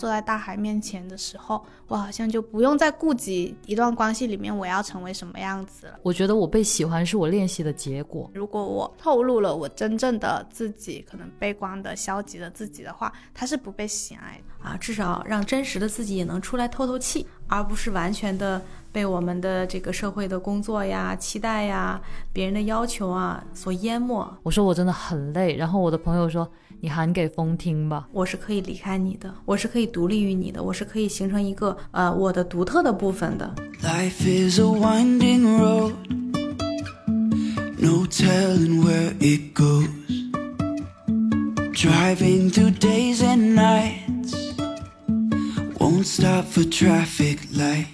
坐在大海面前的时候，我好像就不用再顾及一段关系里面我要成为什么样子了。我觉得我被喜欢是我练习的结果。如果我透露了我真正的自己，可能悲观的、消极的自己的话，他是不被喜爱的啊。至少让真实的自己也能出来透透气，而不是完全的。被我们的这个社会的工作呀、期待呀、别人的要求啊所淹没。我说我真的很累，然后我的朋友说你喊给风听吧。我是可以离开你的，我是可以独立于你的，我是可以形成一个呃我的独特的部分的。Life is a winding road, no telling where it goes. Driving through days and nights.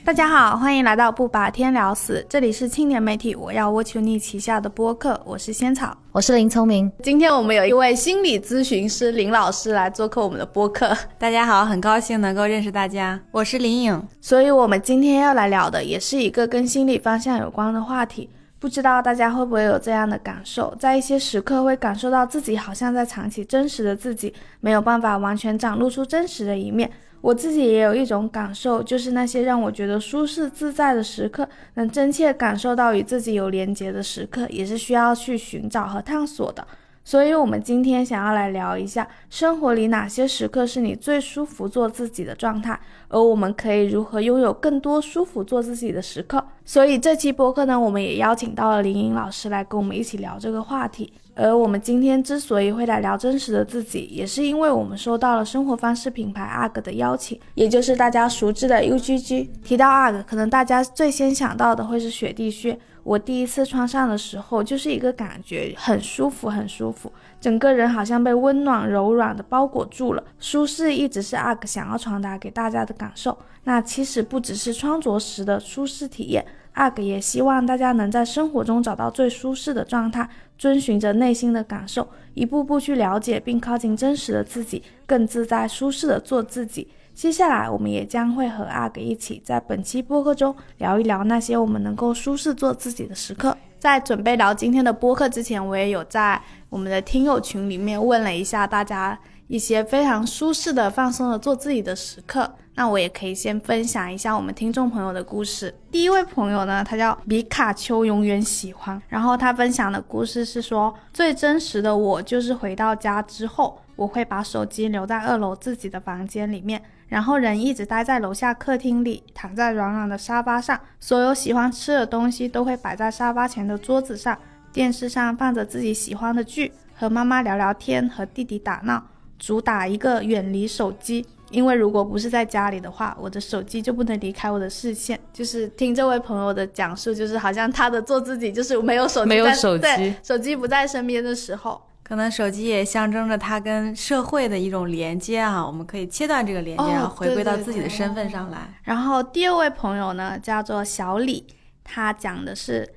大家好，欢迎来到不把天聊死，这里是青年媒体我要 Watch You Need 旗下的播客，我是仙草，我是林聪明。今天我们有一位心理咨询师林老师来做客我们的播客，大家好，很高兴能够认识大家，我是林颖。所以，我们今天要来聊的也是一个跟心理方向有关的话题，不知道大家会不会有这样的感受，在一些时刻会感受到自己好像在藏起真实的自己，没有办法完全展露出真实的一面。我自己也有一种感受，就是那些让我觉得舒适自在的时刻，能真切感受到与自己有连结的时刻，也是需要去寻找和探索的。所以，我们今天想要来聊一下，生活里哪些时刻是你最舒服做自己的状态，而我们可以如何拥有更多舒服做自己的时刻。所以，这期播客呢，我们也邀请到了林颖老师来跟我们一起聊这个话题。而我们今天之所以会来聊真实的自己，也是因为我们收到了生活方式品牌 UGG 的邀请，也就是大家熟知的 UGG。提到 UGG，可能大家最先想到的会是雪地靴。我第一次穿上的时候，就是一个感觉很舒服，很舒服，整个人好像被温暖柔软的包裹住了。舒适一直是 UGG 想要传达给大家的感受。那其实不只是穿着时的舒适体验。阿格也希望大家能在生活中找到最舒适的状态，遵循着内心的感受，一步步去了解并靠近真实的自己，更自在舒适的做自己。接下来，我们也将会和阿格一起在本期播客中聊一聊那些我们能够舒适做自己的时刻。在准备聊今天的播客之前，我也有在我们的听友群里面问了一下大家一些非常舒适的、放松的做自己的时刻。那我也可以先分享一下我们听众朋友的故事。第一位朋友呢，他叫米卡丘，永远喜欢。然后他分享的故事是说，最真实的我就是回到家之后，我会把手机留在二楼自己的房间里面，然后人一直待在楼下客厅里，躺在软软的沙发上，所有喜欢吃的东西都会摆在沙发前的桌子上，电视上放着自己喜欢的剧，和妈妈聊聊天，和弟弟打闹，主打一个远离手机。因为如果不是在家里的话，我的手机就不能离开我的视线。就是听这位朋友的讲述，就是好像他的做自己就是没有手机，没有手机，手机不在身边的时候，可能手机也象征着他跟社会的一种连接啊。我们可以切断这个连接，然后回归到自己的身份上来。然后第二位朋友呢，叫做小李，他讲的是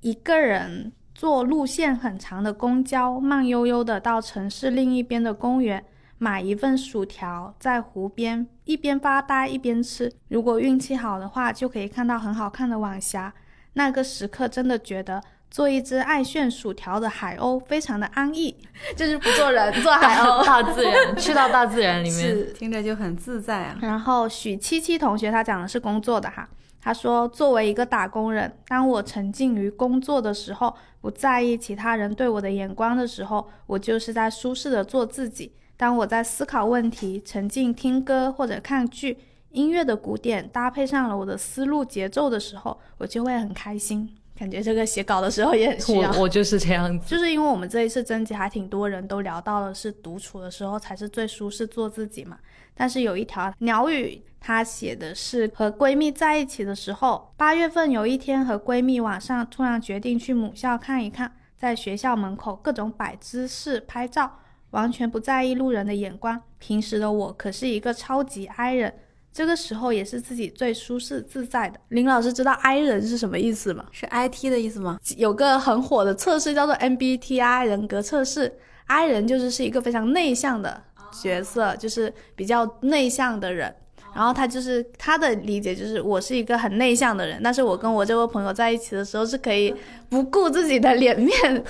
一个人坐路线很长的公交，慢悠悠的到城市另一边的公园。买一份薯条，在湖边一边发呆一边吃。如果运气好的话，就可以看到很好看的晚霞。那个时刻真的觉得做一只爱炫薯条的海鸥非常的安逸，就是不做人，做海鸥，大自然，去到大自然里面，听着就很自在啊。然后许七七同学他讲的是工作的哈，他说作为一个打工人，当我沉浸于工作的时候，不在意其他人对我的眼光的时候，我就是在舒适的做自己。当我在思考问题、沉浸听歌或者看剧，音乐的鼓点搭配上了我的思路节奏的时候，我就会很开心。感觉这个写稿的时候也很需要。我我就是这样子，就是因为我们这一次征集还挺多人都聊到了，是独处的时候才是最舒适做自己嘛。但是有一条鸟语，它写的是和闺蜜在一起的时候。八月份有一天和闺蜜晚上突然决定去母校看一看，在学校门口各种摆姿势拍照。完全不在意路人的眼光。平时的我可是一个超级 I 人，这个时候也是自己最舒适自在的。林老师知道 I 人是什么意思吗？是 IT 的意思吗？有个很火的测试叫做 MBTI 人格测试，I 人就是是一个非常内向的角色，就是比较内向的人。然后他就是他的理解就是我是一个很内向的人，但是我跟我这位朋友在一起的时候是可以不顾自己的脸面，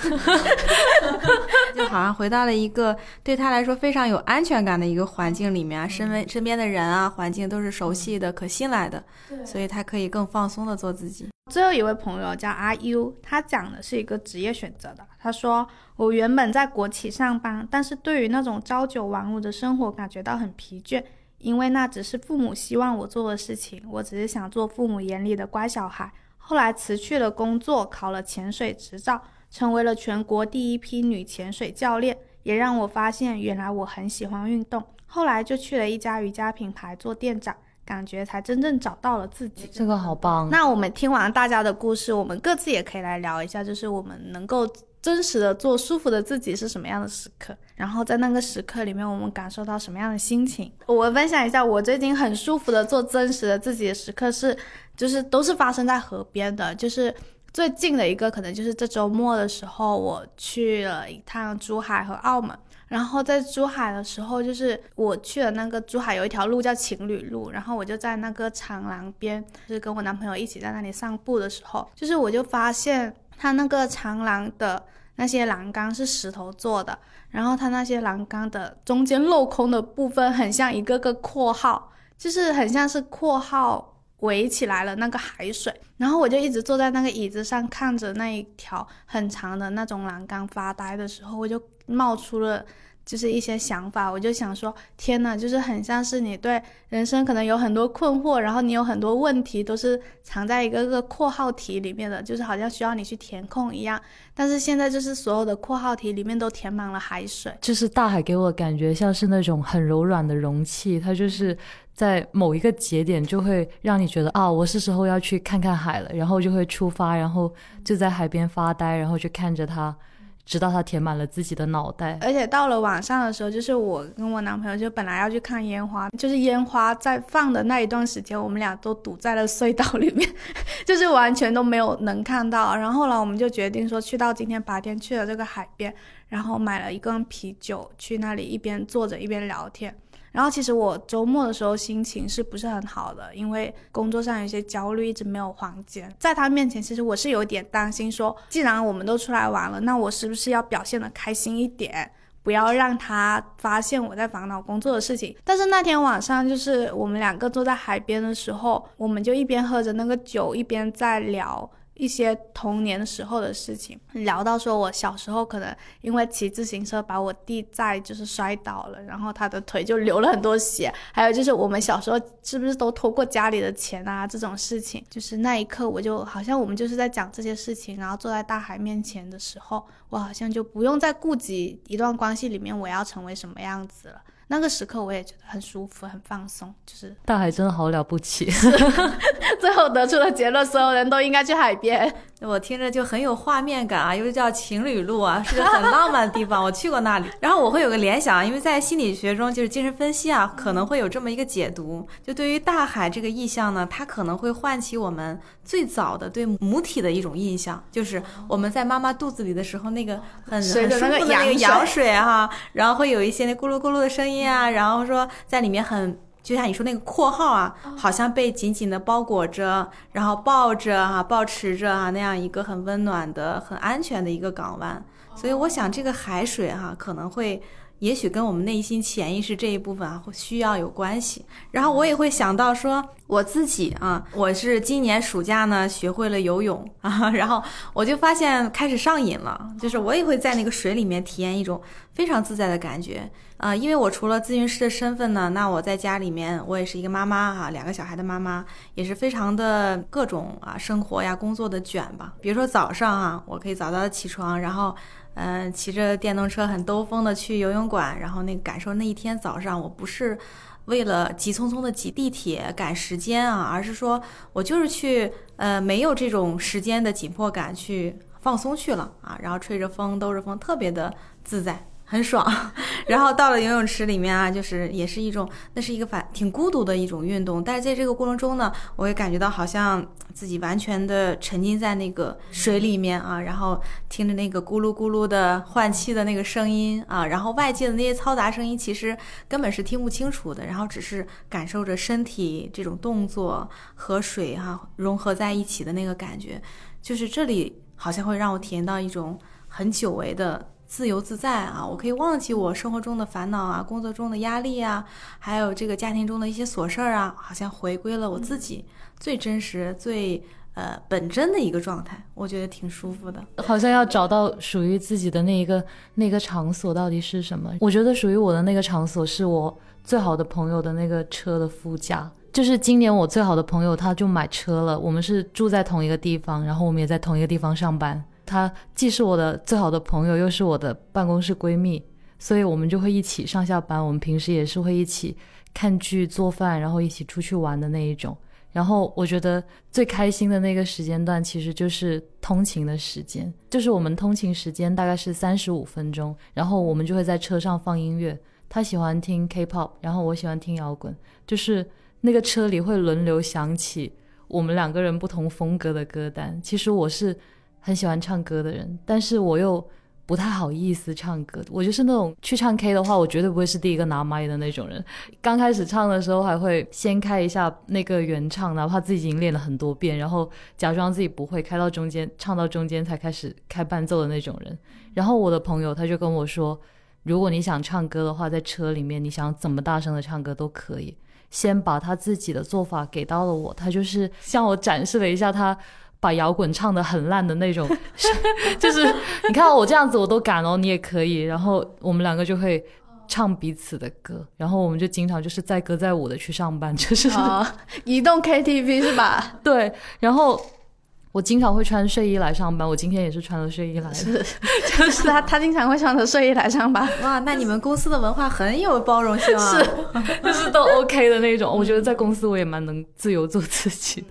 就好像回到了一个对他来说非常有安全感的一个环境里面，身边身边的人啊，环境都是熟悉的、可信赖的，所以他可以更放松的做自己。最后一位朋友叫阿 U，他讲的是一个职业选择的。他说：“我原本在国企上班，但是对于那种朝九晚五的生活感觉到很疲倦。”因为那只是父母希望我做的事情，我只是想做父母眼里的乖小孩。后来辞去了工作，考了潜水执照，成为了全国第一批女潜水教练，也让我发现原来我很喜欢运动。后来就去了一家瑜伽品牌做店长，感觉才真正找到了自己。这个好棒！那我们听完大家的故事，我们各自也可以来聊一下，就是我们能够。真实的做舒服的自己是什么样的时刻？然后在那个时刻里面，我们感受到什么样的心情？我分享一下，我最近很舒服的做真实的自己的时刻是，就是都是发生在河边的。就是最近的一个，可能就是这周末的时候，我去了一趟珠海和澳门。然后在珠海的时候，就是我去了那个珠海有一条路叫情侣路，然后我就在那个长廊边，就是跟我男朋友一起在那里散步的时候，就是我就发现。它那个长廊的那些栏杆是石头做的，然后它那些栏杆的中间镂空的部分很像一个个括号，就是很像是括号围起来了那个海水。然后我就一直坐在那个椅子上看着那一条很长的那种栏杆发呆的时候，我就冒出了。就是一些想法，我就想说，天呐，就是很像是你对人生可能有很多困惑，然后你有很多问题都是藏在一个个括号题里面的，就是好像需要你去填空一样。但是现在就是所有的括号题里面都填满了海水，就是大海给我感觉像是那种很柔软的容器，它就是在某一个节点就会让你觉得啊，我是时候要去看看海了，然后就会出发，然后就在海边发呆，然后去看着它。直到它填满了自己的脑袋，而且到了晚上的时候，就是我跟我男朋友就本来要去看烟花，就是烟花在放的那一段时间，我们俩都堵在了隧道里面，就是完全都没有能看到。然后后来我们就决定说，去到今天白天去了这个海边，然后买了一罐啤酒，去那里一边坐着一边聊天。然后其实我周末的时候心情是不是很好的？因为工作上有些焦虑，一直没有缓解。在他面前，其实我是有点担心，说既然我们都出来玩了，那我是不是要表现的开心一点，不要让他发现我在烦恼工作的事情。但是那天晚上，就是我们两个坐在海边的时候，我们就一边喝着那个酒，一边在聊。一些童年时候的事情，聊到说我小时候可能因为骑自行车把我弟在就是摔倒了，然后他的腿就流了很多血，还有就是我们小时候是不是都偷过家里的钱啊这种事情，就是那一刻我就好像我们就是在讲这些事情，然后坐在大海面前的时候，我好像就不用再顾及一段关系里面我要成为什么样子了。那个时刻我也觉得很舒服，很放松，就是大海真的好了不起。最后得出的结论，所有人都应该去海边。我听着就很有画面感啊，又叫情侣路啊，是个很浪漫的地方。我去过那里，然后我会有个联想，因为在心理学中，就是精神分析啊，可能会有这么一个解读，就对于大海这个意象呢，它可能会唤起我们最早的对母体的一种印象，就是我们在妈妈肚子里的时候，那个很很舒服的那个羊水哈，然后会有一些那咕噜咕噜的声音啊，然后说在里面很。就像你说那个括号啊，好像被紧紧的包裹着，然后抱着啊，抱持着啊，那样一个很温暖的、很安全的一个港湾。所以我想，这个海水哈，可能会。也许跟我们内心潜意识这一部分啊，会需要有关系。然后我也会想到说，我自己啊，我是今年暑假呢学会了游泳 啊，然后我就发现开始上瘾了，就是我也会在那个水里面体验一种非常自在的感觉。啊，因为我除了咨询师的身份呢，那我在家里面我也是一个妈妈哈，两个小孩的妈妈，也是非常的各种啊生活呀工作的卷吧。比如说早上啊，我可以早早的起床，然后。嗯，骑着电动车很兜风的去游泳馆，然后那个感受那一天早上，我不是为了急匆匆的挤地铁赶时间啊，而是说我就是去呃没有这种时间的紧迫感去放松去了啊，然后吹着风兜着风，特别的自在。很爽。然后到了游泳池里面啊，就是也是一种，那是一个反挺孤独的一种运动。但是在这个过程中呢，我也感觉到好像自己完全的沉浸在那个水里面啊，然后听着那个咕噜咕噜的换气的那个声音啊，然后外界的那些嘈杂声音其实根本是听不清楚的，然后只是感受着身体这种动作和水哈融合在一起的那个感觉，就是这里好像会让我体验到一种很久违的。自由自在啊，我可以忘记我生活中的烦恼啊，工作中的压力啊，还有这个家庭中的一些琐事儿啊，好像回归了我自己最真实、最呃本真的一个状态，我觉得挺舒服的。好像要找到属于自己的那一个那个场所到底是什么？我觉得属于我的那个场所是我最好的朋友的那个车的副驾。就是今年我最好的朋友他就买车了，我们是住在同一个地方，然后我们也在同一个地方上班。她既是我的最好的朋友，又是我的办公室闺蜜，所以我们就会一起上下班。我们平时也是会一起看剧、做饭，然后一起出去玩的那一种。然后我觉得最开心的那个时间段，其实就是通勤的时间，就是我们通勤时间大概是三十五分钟，然后我们就会在车上放音乐。他喜欢听 K-pop，然后我喜欢听摇滚，就是那个车里会轮流响起我们两个人不同风格的歌单。其实我是。很喜欢唱歌的人，但是我又不太好意思唱歌。我就是那种去唱 K 的话，我绝对不会是第一个拿麦的那种人。刚开始唱的时候，还会先开一下那个原唱，哪怕自己已经练了很多遍，然后假装自己不会，开到中间，唱到中间才开始开伴奏的那种人。然后我的朋友他就跟我说，如果你想唱歌的话，在车里面你想怎么大声的唱歌都可以。先把他自己的做法给到了我，他就是向我展示了一下他。把摇滚唱的很烂的那种，就是你看我这样子我都敢哦，你也可以。然后我们两个就会唱彼此的歌，然后我们就经常就是载歌载舞的去上班，就是 移动 KTV 是吧？对。然后我经常会穿睡衣来上班，我今天也是穿了睡衣来的，就是他他经常会穿着睡衣来上班。哇，那你们公司的文化很有包容性啊，是，就是都 OK 的那种。我觉得在公司我也蛮能自由做自己。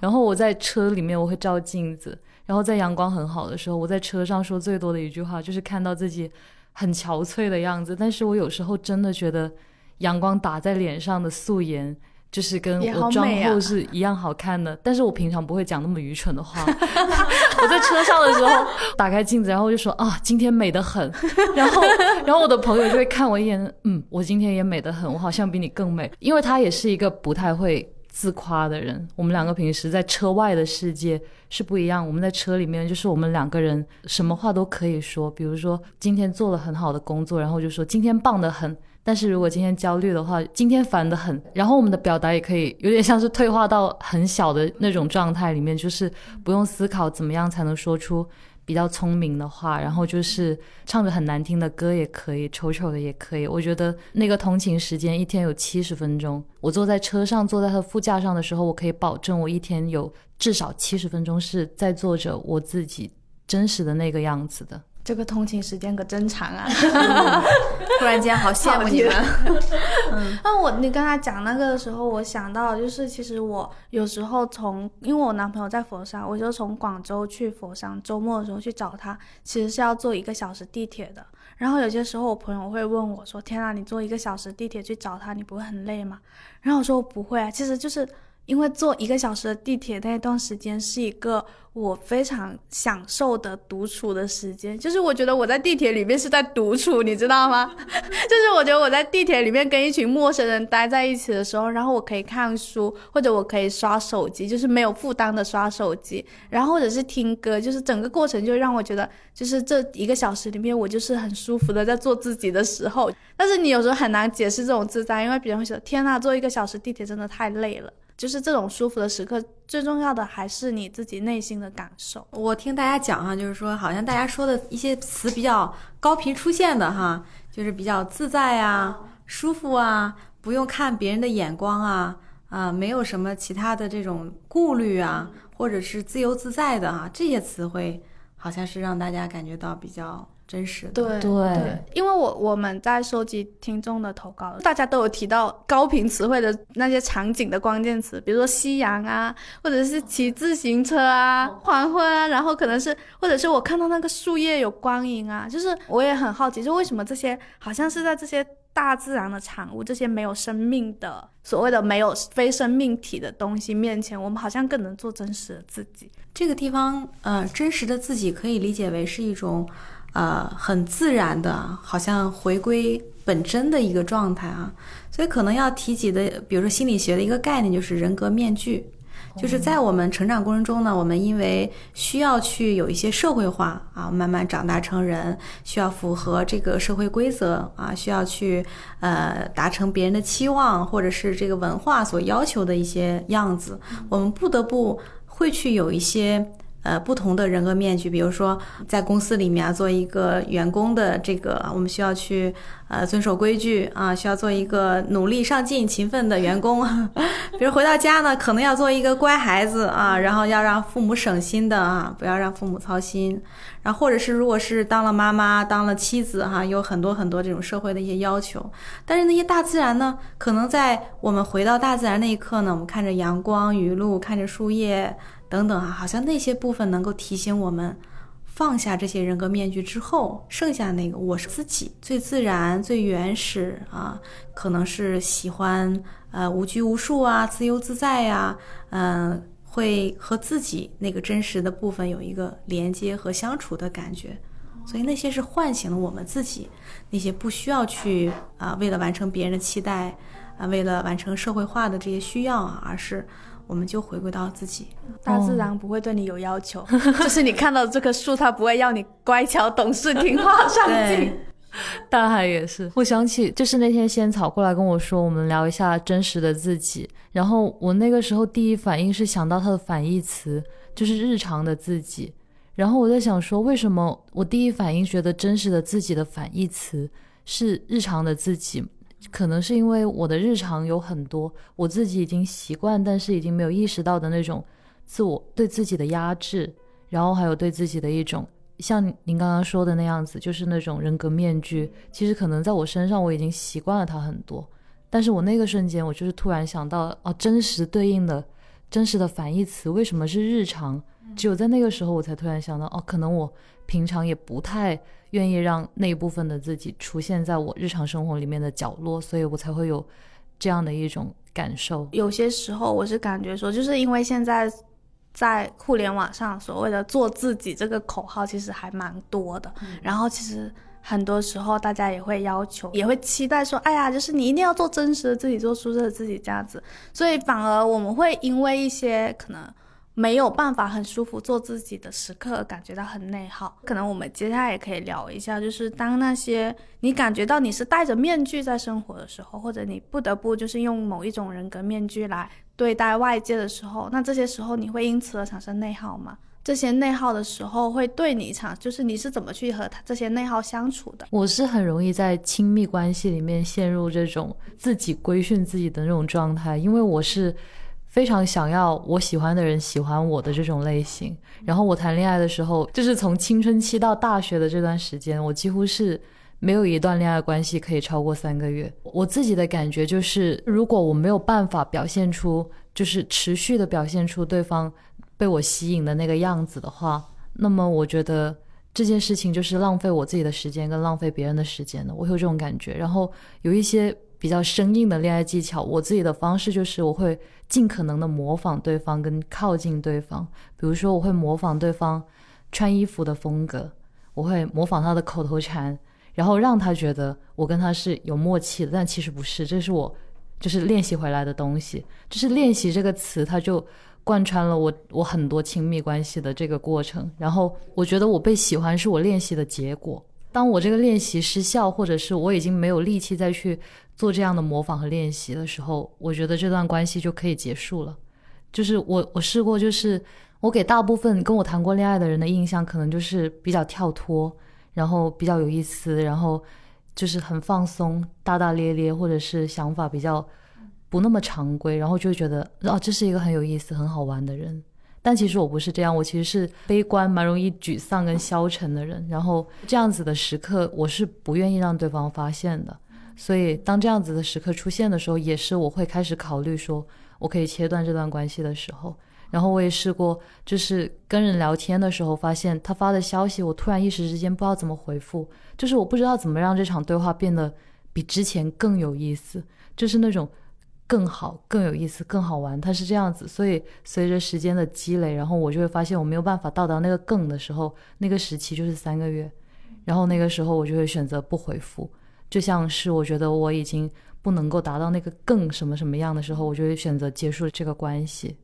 然后我在车里面我会照镜子，然后在阳光很好的时候，我在车上说最多的一句话就是看到自己很憔悴的样子。但是我有时候真的觉得阳光打在脸上的素颜，就是跟我妆后是一样好看的。但是我平常不会讲那么愚蠢的话。我在车上的时候打开镜子，然后就说啊，今天美得很。然后，然后我的朋友就会看我一眼，嗯，我今天也美得很，我好像比你更美，因为他也是一个不太会。自夸的人，我们两个平时在车外的世界是不一样。我们在车里面，就是我们两个人什么话都可以说。比如说今天做了很好的工作，然后就说今天棒得很。但是如果今天焦虑的话，今天烦得很。然后我们的表达也可以有点像是退化到很小的那种状态里面，就是不用思考怎么样才能说出。比较聪明的话，然后就是唱着很难听的歌也可以，丑丑的也可以。我觉得那个通勤时间一天有七十分钟，我坐在车上，坐在他的副驾上的时候，我可以保证我一天有至少七十分钟是在坐着我自己真实的那个样子的。这个通勤时间可真长啊！突然间好羡慕你们。那我你刚才讲那个的时候，我想到就是，其实我有时候从，因为我男朋友在佛山，我就从广州去佛山，周末的时候去找他，其实是要坐一个小时地铁的。然后有些时候我朋友会问我说：“天啊，你坐一个小时地铁去找他，你不会很累吗？”然后我说：“不会啊，其实就是。”因为坐一个小时的地铁那段时间是一个我非常享受的独处的时间，就是我觉得我在地铁里面是在独处，你知道吗？就是我觉得我在地铁里面跟一群陌生人待在一起的时候，然后我可以看书，或者我可以刷手机，就是没有负担的刷手机，然后或者是听歌，就是整个过程就让我觉得，就是这一个小时里面我就是很舒服的在做自己的时候。但是你有时候很难解释这种自在，因为别人会觉得天呐，坐一个小时地铁真的太累了。就是这种舒服的时刻，最重要的还是你自己内心的感受。我听大家讲哈，就是说好像大家说的一些词比较高频出现的哈，就是比较自在啊、舒服啊，不用看别人的眼光啊，啊，没有什么其他的这种顾虑啊，或者是自由自在的哈，这些词汇好像是让大家感觉到比较。真实的。对对因为我我们在收集听众的投稿，大家都有提到高频词汇的那些场景的关键词，比如说夕阳啊，或者是骑自行车啊、黄昏啊，然后可能是或者是我看到那个树叶有光影啊，就是我也很好奇，就为什么这些好像是在这些大自然的产物，这些没有生命的所谓的没有非生命体的东西面前，我们好像更能做真实的自己。这个地方，呃，真实的自己可以理解为是一种，呃，很自然的，好像回归本真的一个状态啊。所以可能要提及的，比如说心理学的一个概念，就是人格面具。就是在我们成长过程中呢，我们因为需要去有一些社会化啊，慢慢长大成人，需要符合这个社会规则啊，需要去呃达成别人的期望，或者是这个文化所要求的一些样子，我们不得不会去有一些。呃，不同的人格面具，比如说在公司里面啊，做一个员工的这个，我们需要去呃遵守规矩啊，需要做一个努力上进、勤奋的员工。比如回到家呢，可能要做一个乖孩子啊，然后要让父母省心的啊，不要让父母操心。然后或者是如果是当了妈妈、当了妻子哈，有很多很多这种社会的一些要求。但是那些大自然呢，可能在我们回到大自然那一刻呢，我们看着阳光、雨露，看着树叶。等等啊，好像那些部分能够提醒我们放下这些人格面具之后，剩下那个我是自己最自然、最原始啊，可能是喜欢呃无拘无束啊、自由自在呀，嗯，会和自己那个真实的部分有一个连接和相处的感觉，所以那些是唤醒了我们自己，那些不需要去啊为了完成别人的期待啊，为了完成社会化的这些需要啊，而是。我们就回归到自己，大自然不会对你有要求，就是你看到这棵树，它不会要你乖巧懂事、听话上进。大海也是，我想起就是那天仙草过来跟我说，我们聊一下真实的自己。然后我那个时候第一反应是想到它的反义词，就是日常的自己。然后我在想说，为什么我第一反应觉得真实的自己的反义词是日常的自己？可能是因为我的日常有很多我自己已经习惯，但是已经没有意识到的那种自我对自己的压制，然后还有对自己的一种像您刚刚说的那样子，就是那种人格面具。其实可能在我身上我已经习惯了它很多，但是我那个瞬间我就是突然想到，哦，真实对应的真实的反义词为什么是日常？只有在那个时候我才突然想到，哦，可能我平常也不太。愿意让那一部分的自己出现在我日常生活里面的角落，所以我才会有这样的一种感受。有些时候，我是感觉说，就是因为现在在互联网上所谓的“做自己”这个口号其实还蛮多的，然后其实很多时候大家也会要求，也会期待说：“哎呀，就是你一定要做真实的自己，做舒适的自己这样子。”所以反而我们会因为一些可能。没有办法很舒服做自己的时刻，感觉到很内耗。可能我们接下来也可以聊一下，就是当那些你感觉到你是戴着面具在生活的时候，或者你不得不就是用某一种人格面具来对待外界的时候，那这些时候你会因此而产生内耗吗？这些内耗的时候会对你产，就是你是怎么去和他这些内耗相处的？我是很容易在亲密关系里面陷入这种自己规训自己的那种状态，因为我是。非常想要我喜欢的人喜欢我的这种类型，然后我谈恋爱的时候，就是从青春期到大学的这段时间，我几乎是没有一段恋爱关系可以超过三个月。我自己的感觉就是，如果我没有办法表现出，就是持续的表现出对方被我吸引的那个样子的话，那么我觉得这件事情就是浪费我自己的时间跟浪费别人的时间的。我有这种感觉，然后有一些。比较生硬的恋爱技巧，我自己的方式就是我会尽可能的模仿对方跟靠近对方。比如说，我会模仿对方穿衣服的风格，我会模仿他的口头禅，然后让他觉得我跟他是有默契的。但其实不是，这是我就是练习回来的东西。就是练习这个词，它就贯穿了我我很多亲密关系的这个过程。然后我觉得我被喜欢是我练习的结果。当我这个练习失效，或者是我已经没有力气再去。做这样的模仿和练习的时候，我觉得这段关系就可以结束了。就是我我试过，就是我给大部分跟我谈过恋爱的人的印象，可能就是比较跳脱，然后比较有意思，然后就是很放松、大大咧咧，或者是想法比较不那么常规，然后就觉得啊，这是一个很有意思、很好玩的人。但其实我不是这样，我其实是悲观、蛮容易沮丧跟消沉的人。然后这样子的时刻，我是不愿意让对方发现的。所以当这样子的时刻出现的时候，也是我会开始考虑说，我可以切断这段关系的时候。然后我也试过，就是跟人聊天的时候，发现他发的消息，我突然一时之间不知道怎么回复，就是我不知道怎么让这场对话变得比之前更有意思，就是那种。更好、更有意思、更好玩，它是这样子。所以随着时间的积累，然后我就会发现我没有办法到达那个更的时候，那个时期就是三个月。然后那个时候我就会选择不回复，就像是我觉得我已经不能够达到那个更什么什么样的时候，我就会选择结束这个关系。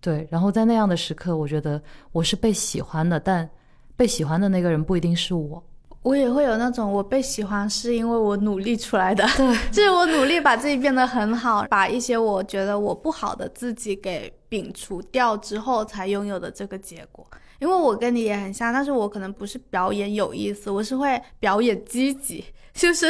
对，然后在那样的时刻，我觉得我是被喜欢的，但被喜欢的那个人不一定是我。我也会有那种我被喜欢是因为我努力出来的，对，就是我努力把自己变得很好，把一些我觉得我不好的自己给摒除掉之后才拥有的这个结果。因为我跟你也很像，但是我可能不是表演有意思，我是会表演积极。就是，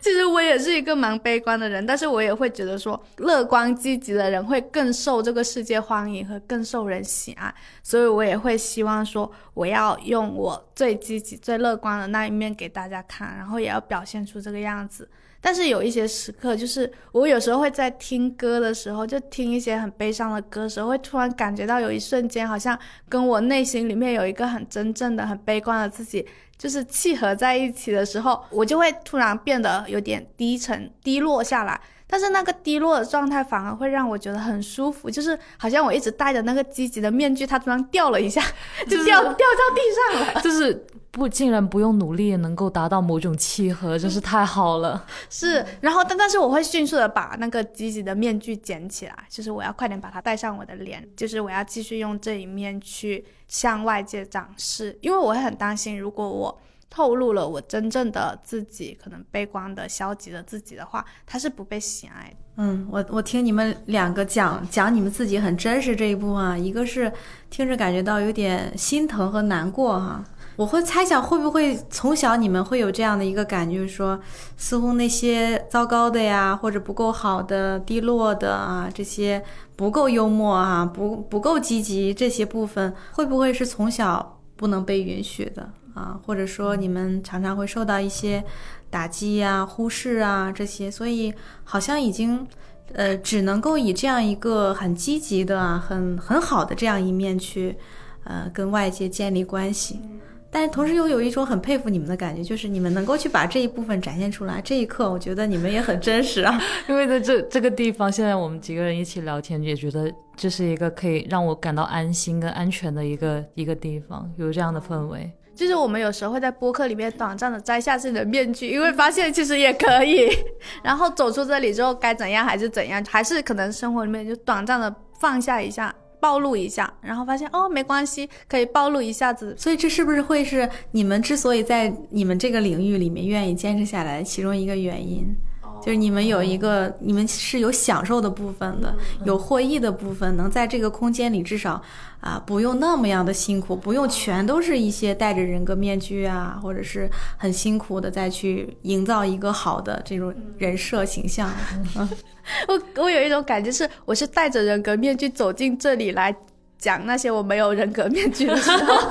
其实我也是一个蛮悲观的人，但是我也会觉得说，乐观积极的人会更受这个世界欢迎和更受人喜爱，所以我也会希望说，我要用我最积极、最乐观的那一面给大家看，然后也要表现出这个样子。但是有一些时刻，就是我有时候会在听歌的时候，就听一些很悲伤的歌时候，会突然感觉到有一瞬间，好像跟我内心里面有一个很真正的、很悲观的自己，就是契合在一起的时候，我就会突然变得有点低沉、低落下来。但是那个低落的状态反而会让我觉得很舒服，就是好像我一直戴着那个积极的面具，它突然掉了一下，就掉掉到地上了，就是。不，竟然不用努力也能够达到某种契合，真是太好了。是，然后但但是我会迅速的把那个积极的面具捡起来，就是我要快点把它戴上我的脸，就是我要继续用这一面去向外界展示，因为我会很担心，如果我透露了我真正的自己，可能悲观的、消极的自己的话，他是不被喜爱的。嗯，我我听你们两个讲讲你们自己很真实这一部分啊，一个是听着感觉到有点心疼和难过哈。我会猜想，会不会从小你们会有这样的一个感觉，就是说似乎那些糟糕的呀，或者不够好的、低落的啊，这些不够幽默啊，不不够积极这些部分，会不会是从小不能被允许的啊？或者说你们常常会受到一些打击呀、忽视啊这些，所以好像已经呃只能够以这样一个很积极的、很很好的这样一面去呃跟外界建立关系。但同时又有一种很佩服你们的感觉，就是你们能够去把这一部分展现出来。这一刻，我觉得你们也很真实啊。因为在这这个地方，现在我们几个人一起聊天，也觉得这是一个可以让我感到安心跟安全的一个一个地方，有这样的氛围。就是我们有时候会在播客里面短暂的摘下自己的面具，因为发现其实也可以。然后走出这里之后，该怎样还是怎样，还是可能生活里面就短暂的放下一下。暴露一下，然后发现哦，没关系，可以暴露一下子。所以这是不是会是你们之所以在你们这个领域里面愿意坚持下来其中一个原因？就是你们有一个，你们是有享受的部分的，有获益的部分，能在这个空间里至少啊不用那么样的辛苦，不用全都是一些戴着人格面具啊，或者是很辛苦的再去营造一个好的这种人设形象。我我有一种感觉是，我是戴着人格面具走进这里来讲那些我没有人格面具的时候。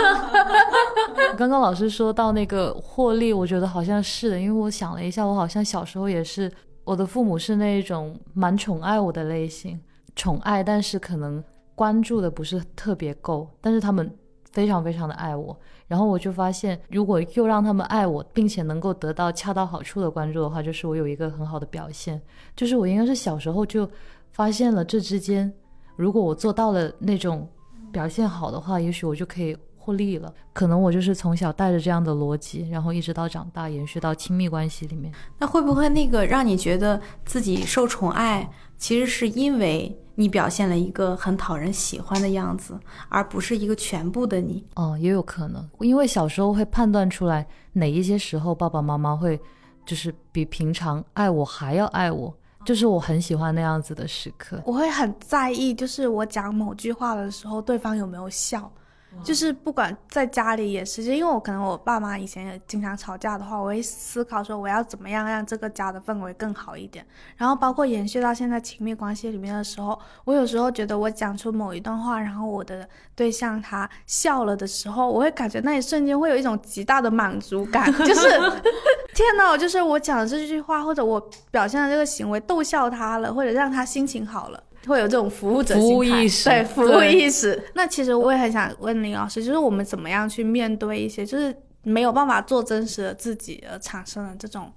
刚刚老师说到那个获利，我觉得好像是的，因为我想了一下，我好像小时候也是，我的父母是那种蛮宠爱我的类型，宠爱，但是可能关注的不是特别够，但是他们非常非常的爱我。然后我就发现，如果又让他们爱我，并且能够得到恰到好处的关注的话，就是我有一个很好的表现。就是我应该是小时候就发现了这之间，如果我做到了那种表现好的话，也许我就可以获利了。可能我就是从小带着这样的逻辑，然后一直到长大，延续到亲密关系里面。那会不会那个让你觉得自己受宠爱，其实是因为？你表现了一个很讨人喜欢的样子，而不是一个全部的你。哦，也有可能，因为小时候会判断出来哪一些时候爸爸妈妈会，就是比平常爱我还要爱我，就是我很喜欢那样子的时刻。我会很在意，就是我讲某句话的时候，对方有没有笑。就是不管在家里也是，就因为我可能我爸妈以前也经常吵架的话，我会思考说我要怎么样让这个家的氛围更好一点。然后包括延续到现在亲密关系里面的时候，我有时候觉得我讲出某一段话，然后我的对象他笑了的时候，我会感觉那一瞬间会有一种极大的满足感，就是 天呐，就是我讲的这句话或者我表现的这个行为逗笑他了，或者让他心情好了。会有这种服务者服务意识对服务意识。那其实我也很想问林老师，就是我们怎么样去面对一些就是没有办法做真实的自己而产生的这种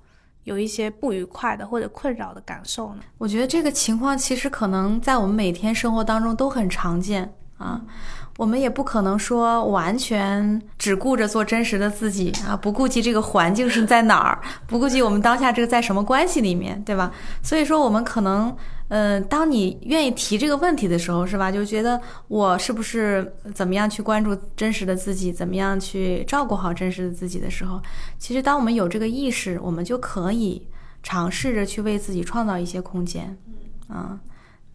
有一些不愉快的或者困扰的感受呢？我觉得这个情况其实可能在我们每天生活当中都很常见啊。我们也不可能说完全只顾着做真实的自己啊，不顾及这个环境是在哪儿，不顾及我们当下这个在什么关系里面，对吧？所以说，我们可能，呃，当你愿意提这个问题的时候，是吧？就觉得我是不是怎么样去关注真实的自己，怎么样去照顾好真实的自己的时候，其实当我们有这个意识，我们就可以尝试着去为自己创造一些空间，啊。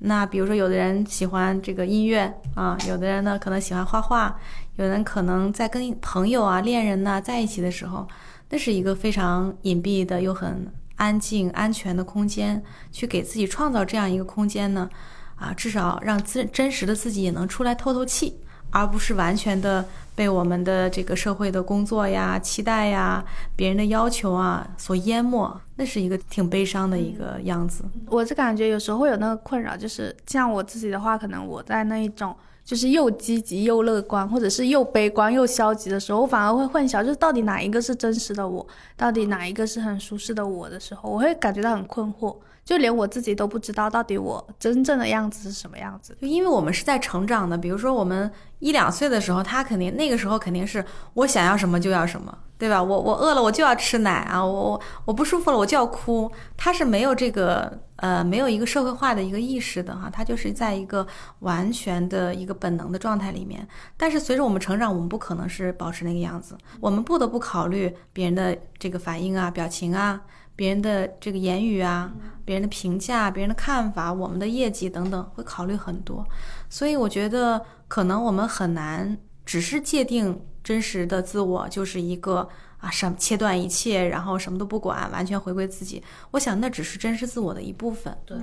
那比如说，有的人喜欢这个音乐啊，有的人呢可能喜欢画画，有人可能在跟朋友啊、恋人呐、在一起的时候，那是一个非常隐蔽的又很安静、安全的空间，去给自己创造这样一个空间呢，啊，至少让自真实的自己也能出来透透气，而不是完全的被我们的这个社会的工作呀、期待呀、别人的要求啊所淹没，那是一个挺悲伤的一个样子。我是感觉有时候会有那个困扰，就是像我自己的话，可能我在那一种就是又积极又乐观，或者是又悲观又消极的时候，我反而会混淆，就是到底哪一个是真实的我，到底哪一个是很舒适的我的时候，我会感觉到很困惑，就连我自己都不知道到底我真正的样子是什么样子。就因为我们是在成长的，比如说我们一两岁的时候，他肯定那个时候肯定是我想要什么就要什么，对吧？我我饿了我就要吃奶啊，我我我不舒服了我就要哭，他是没有这个呃没有一个社会化的一个意识的哈，他就是在一个完全的一个本能的状态里面。但是随着我们成长，我们不可能是保持那个样子，我们不得不考虑别人的这个反应啊、表情啊。别人的这个言语啊，别人的评价、别人的看法、我们的业绩等等，会考虑很多。所以我觉得，可能我们很难只是界定真实的自我就是一个啊，什切断一切，然后什么都不管，完全回归自己。我想那只是真实自我的一部分。对，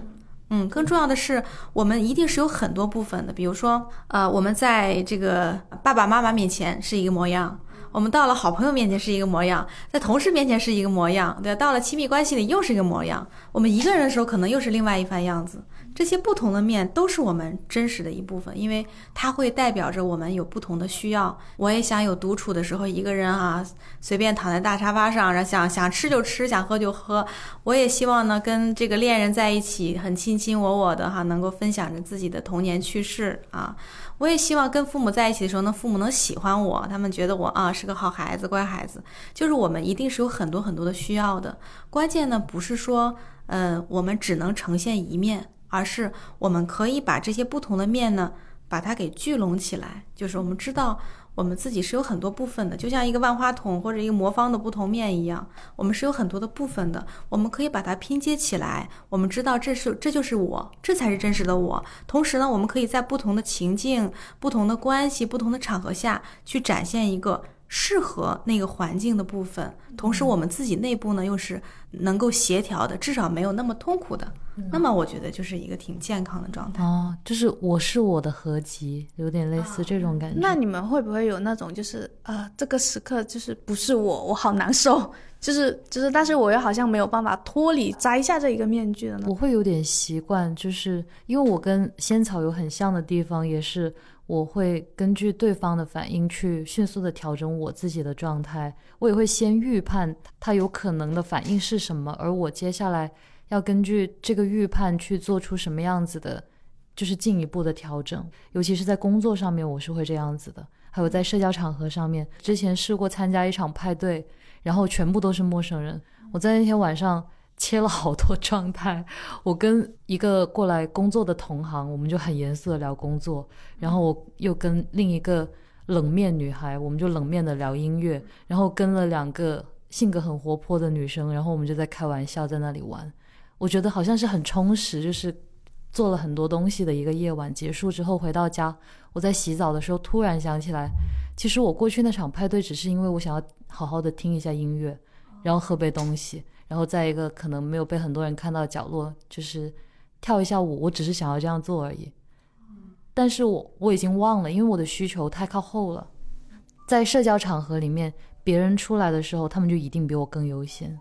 嗯，更重要的是，我们一定是有很多部分的。比如说，呃，我们在这个爸爸妈妈面前是一个模样。我们到了好朋友面前是一个模样，在同事面前是一个模样，对，到了亲密关系里又是一个模样。我们一个人的时候可能又是另外一番样子。这些不同的面都是我们真实的一部分，因为它会代表着我们有不同的需要。我也想有独处的时候，一个人啊，随便躺在大沙发上，然后想想吃就吃，想喝就喝。我也希望呢，跟这个恋人在一起，很卿卿我我的哈，能够分享着自己的童年趣事啊。我也希望跟父母在一起的时候呢，父母能喜欢我，他们觉得我啊是个好孩子、乖孩子。就是我们一定是有很多很多的需要的。关键呢，不是说，呃，我们只能呈现一面。而是我们可以把这些不同的面呢，把它给聚拢起来。就是我们知道我们自己是有很多部分的，就像一个万花筒或者一个魔方的不同面一样，我们是有很多的部分的。我们可以把它拼接起来。我们知道这是这就是我，这才是真实的我。同时呢，我们可以在不同的情境、不同的关系、不同的场合下去展现一个适合那个环境的部分。同时，我们自己内部呢又是能够协调的，至少没有那么痛苦的。那么我觉得就是一个挺健康的状态哦，就是我是我的合集，有点类似这种感觉。那你们会不会有那种就是呃，这个时刻就是不是我，我好难受，就是就是，但是我又好像没有办法脱离摘下这一个面具的呢？我会有点习惯，就是因为我跟仙草有很像的地方，也是我会根据对方的反应去迅速的调整我自己的状态，我也会先预判他有可能的反应是什么，而我接下来。要根据这个预判去做出什么样子的，就是进一步的调整。尤其是在工作上面，我是会这样子的。还有在社交场合上面，之前试过参加一场派对，然后全部都是陌生人。我在那天晚上切了好多状态。我跟一个过来工作的同行，我们就很严肃的聊工作。然后我又跟另一个冷面女孩，我们就冷面的聊音乐。然后跟了两个性格很活泼的女生，然后我们就在开玩笑，在那里玩。我觉得好像是很充实，就是做了很多东西的一个夜晚结束之后回到家，我在洗澡的时候突然想起来，其实我过去那场派对只是因为我想要好好的听一下音乐，然后喝杯东西，然后在一个可能没有被很多人看到的角落，就是跳一下舞，我只是想要这样做而已。但是我我已经忘了，因为我的需求太靠后了，在社交场合里面，别人出来的时候，他们就一定比我更优先。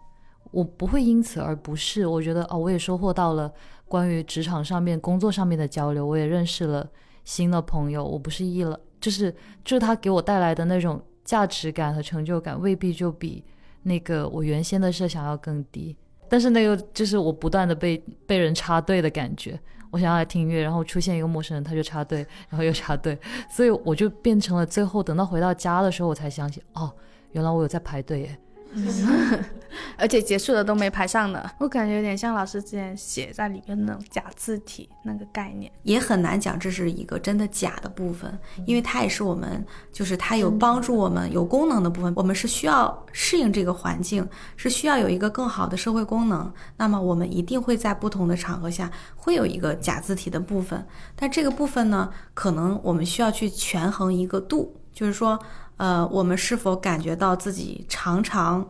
我不会因此而不是，我觉得哦，我也收获到了关于职场上面、工作上面的交流，我也认识了新的朋友。我不是一了，就是就是他给我带来的那种价值感和成就感，未必就比那个我原先的设想要更低。但是那个就是我不断的被被人插队的感觉。我想要来听音乐，然后出现一个陌生人，他就插队，然后又插队，所以我就变成了最后等到回到家的时候，我才想起，哦，原来我有在排队耶。而且结束了都没排上呢，我感觉有点像老师之前写在里面那种假字体那个概念，也很难讲这是一个真的假的部分，因为它也是我们，就是它有帮助我们有功能的部分，我们是需要适应这个环境，是需要有一个更好的社会功能，那么我们一定会在不同的场合下会有一个假字体的部分，但这个部分呢，可能我们需要去权衡一个度，就是说。呃，我们是否感觉到自己常常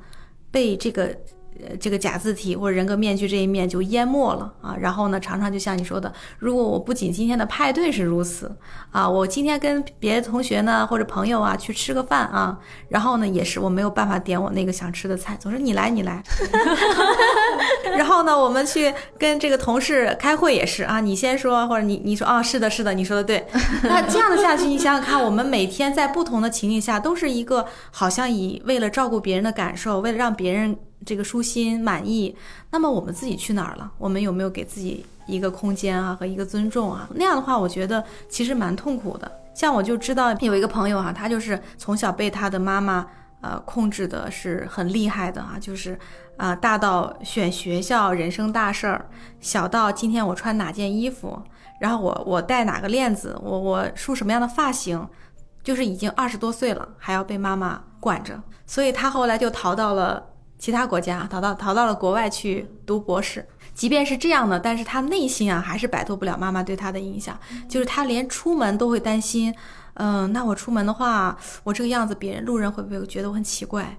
被这个？呃，这个假字体或者人格面具这一面就淹没了啊。然后呢，常常就像你说的，如果我不仅今天的派对是如此啊，我今天跟别的同学呢或者朋友啊去吃个饭啊，然后呢也是我没有办法点我那个想吃的菜，总是你来你来。然后呢，我们去跟这个同事开会也是啊，你先说或者你你说啊，是的是的，你说的对。那这样的下去，你想想看，我们每天在不同的情境下都是一个好像以为了照顾别人的感受，为了让别人。这个舒心满意，那么我们自己去哪儿了？我们有没有给自己一个空间啊和一个尊重啊？那样的话，我觉得其实蛮痛苦的。像我就知道有一个朋友哈，他就是从小被他的妈妈呃控制的是很厉害的啊，就是啊大到选学校人生大事儿，小到今天我穿哪件衣服，然后我我戴哪个链子，我我梳什么样的发型，就是已经二十多岁了还要被妈妈管着，所以他后来就逃到了。其他国家逃到逃到了国外去读博士，即便是这样的，但是他内心啊还是摆脱不了妈妈对他的影响，就是他连出门都会担心，嗯，那我出门的话，我这个样子别人路人会不会觉得我很奇怪？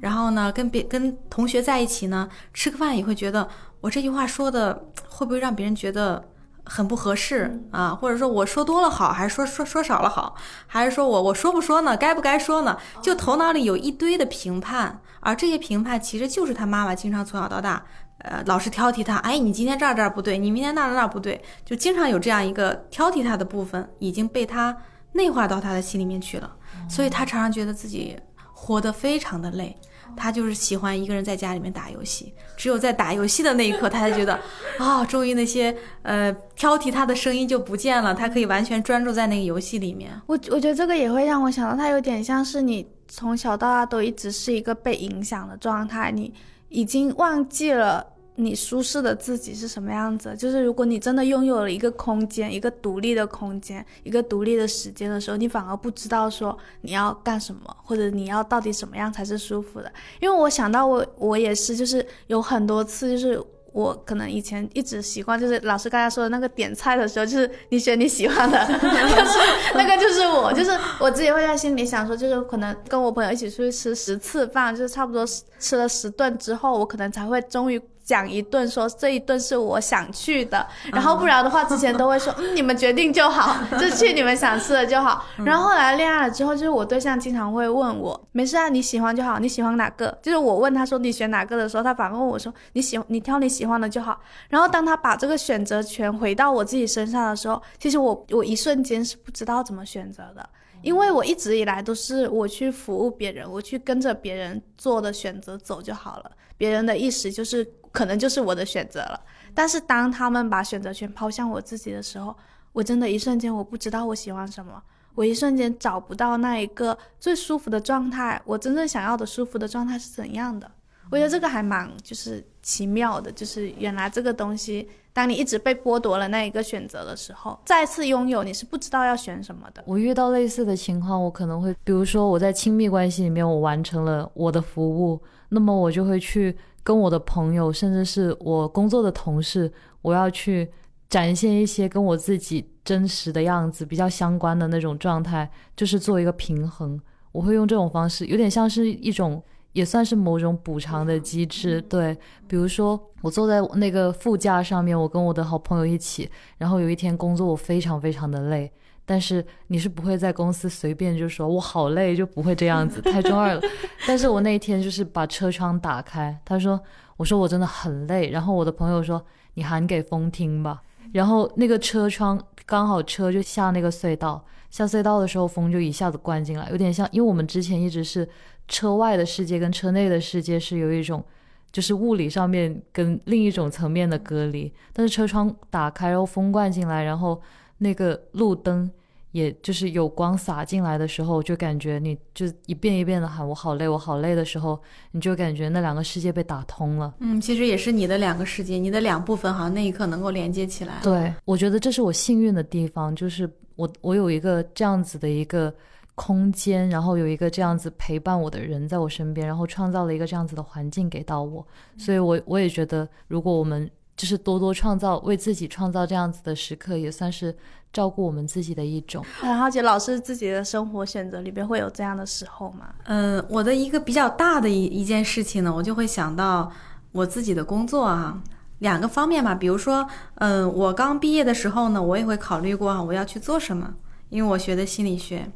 然后呢，跟别跟同学在一起呢，吃个饭也会觉得我这句话说的会不会让别人觉得。很不合适啊，或者说我说多了好，还是说说说少了好，还是说我我说不说呢？该不该说呢？就头脑里有一堆的评判，而这些评判其实就是他妈妈经常从小到大，呃，老是挑剔他，哎，你今天这儿这儿不对，你明天那儿那儿不对，就经常有这样一个挑剔他的部分，已经被他内化到他的心里面去了，所以他常常觉得自己活得非常的累。他就是喜欢一个人在家里面打游戏，只有在打游戏的那一刻，他才觉得啊，终于那些呃挑剔他的声音就不见了，他可以完全专注在那个游戏里面。我我觉得这个也会让我想到，他有点像是你从小到大都一直是一个被影响的状态，你已经忘记了。你舒适的自己是什么样子？就是如果你真的拥有了一个空间，一个独立的空间，一个独立的时间的时候，你反而不知道说你要干什么，或者你要到底什么样才是舒服的。因为我想到我我也是，就是有很多次就是。我可能以前一直习惯，就是老师刚才说的那个点菜的时候，就是你选你喜欢的，就是那个就是我，就是我自己会在心里想说，就是可能跟我朋友一起出去吃十次饭，就是差不多吃了十顿之后，我可能才会终于讲一顿，说这一顿是我想去的，然后不然的话，之前都会说，嗯，你们决定就好，就去你们想吃的就好。然后后来恋爱了之后，就是我对象经常会问我，没事啊，你喜欢就好，你喜欢哪个？就是我问他说你选哪个的时候，他反问我说你喜欢你挑你喜欢的就好。然后当他把这个选择权回到我自己身上的时候，其实我我一瞬间是不知道怎么选择的，因为我一直以来都是我去服务别人，我去跟着别人做的选择走就好了，别人的意识就是。可能就是我的选择了，但是当他们把选择权抛向我自己的时候，我真的一瞬间我不知道我喜欢什么，我一瞬间找不到那一个最舒服的状态，我真正想要的舒服的状态是怎样的？我觉得这个还蛮就是奇妙的，就是原来这个东西，当你一直被剥夺了那一个选择的时候，再次拥有，你是不知道要选什么的。我遇到类似的情况，我可能会，比如说我在亲密关系里面，我完成了我的服务，那么我就会去。跟我的朋友，甚至是我工作的同事，我要去展现一些跟我自己真实的样子比较相关的那种状态，就是做一个平衡。我会用这种方式，有点像是一种，也算是某种补偿的机制。对，比如说我坐在那个副驾上面，我跟我的好朋友一起，然后有一天工作我非常非常的累，但是你是不会在公司随便就说我好累，就不会这样子，太中二了。但是我那一天就是把车窗打开，他说，我说我真的很累，然后我的朋友说你喊给风听吧，然后那个车窗刚好车就下那个隧道。下隧道的时候，风就一下子灌进来，有点像，因为我们之前一直是车外的世界跟车内的世界是有一种，就是物理上面跟另一种层面的隔离。但是车窗打开，然后风灌进来，然后那个路灯，也就是有光洒进来的时候，就感觉你就一遍一遍的喊我好累，我好累的时候，你就感觉那两个世界被打通了。嗯，其实也是你的两个世界，你的两部分好像那一刻能够连接起来。对，我觉得这是我幸运的地方，就是。我我有一个这样子的一个空间，然后有一个这样子陪伴我的人在我身边，然后创造了一个这样子的环境给到我，所以，我我也觉得，如果我们就是多多创造，为自己创造这样子的时刻，也算是照顾我们自己的一种。很好奇，老师自己的生活选择里边会有这样的时候吗？嗯，我的一个比较大的一一件事情呢，我就会想到我自己的工作啊。两个方面嘛，比如说，嗯，我刚毕业的时候呢，我也会考虑过我要去做什么，因为我学的心理学，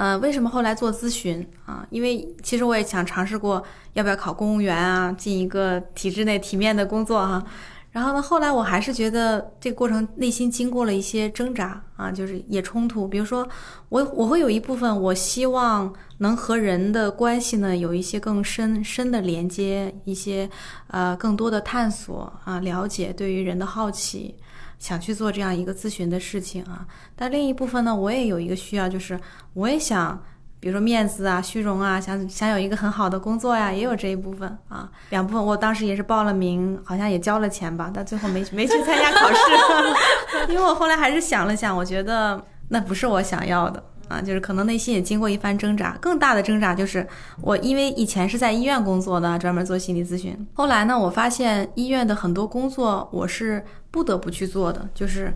嗯，为什么后来做咨询啊？因为其实我也想尝试过要不要考公务员啊，进一个体制内体面的工作哈。然后呢，后来我还是觉得这个过程内心经过了一些挣扎啊，就是也冲突。比如说，我我会有一部分我希望能和人的关系呢有一些更深深的连接，一些呃更多的探索啊，了解对于人的好奇，想去做这样一个咨询的事情啊。但另一部分呢，我也有一个需要，就是我也想。比如说面子啊、虚荣啊，想想有一个很好的工作呀，也有这一部分啊。两部分，我当时也是报了名，好像也交了钱吧，但最后没 没去参加考试，因为我后来还是想了想，我觉得那不是我想要的啊，就是可能内心也经过一番挣扎。更大的挣扎就是我因为以前是在医院工作的，专门做心理咨询。后来呢，我发现医院的很多工作我是不得不去做的，就是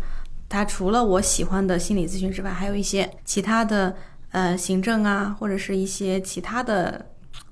它除了我喜欢的心理咨询之外，还有一些其他的。呃，行政啊，或者是一些其他的，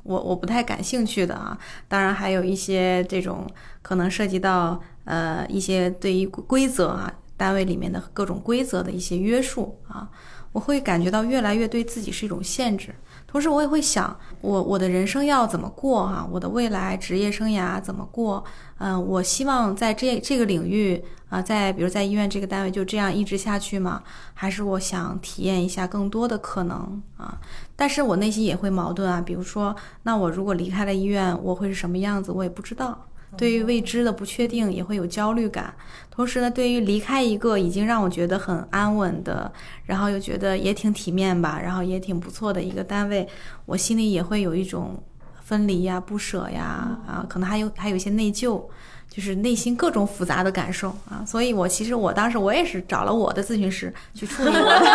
我我不太感兴趣的啊。当然，还有一些这种可能涉及到呃一些对于规则啊，单位里面的各种规则的一些约束啊，我会感觉到越来越对自己是一种限制。同时，我也会想，我我的人生要怎么过哈？我的未来职业生涯怎么过？嗯，我希望在这这个领域啊，在比如在医院这个单位就这样一直下去吗？还是我想体验一下更多的可能啊？但是我内心也会矛盾啊，比如说，那我如果离开了医院，我会是什么样子？我也不知道。对于未知的不确定也会有焦虑感，同时呢，对于离开一个已经让我觉得很安稳的，然后又觉得也挺体面吧，然后也挺不错的一个单位，我心里也会有一种分离呀、不舍呀，啊，可能还有还有一些内疚。就是内心各种复杂的感受啊，所以我其实我当时我也是找了我的咨询师去处理我的，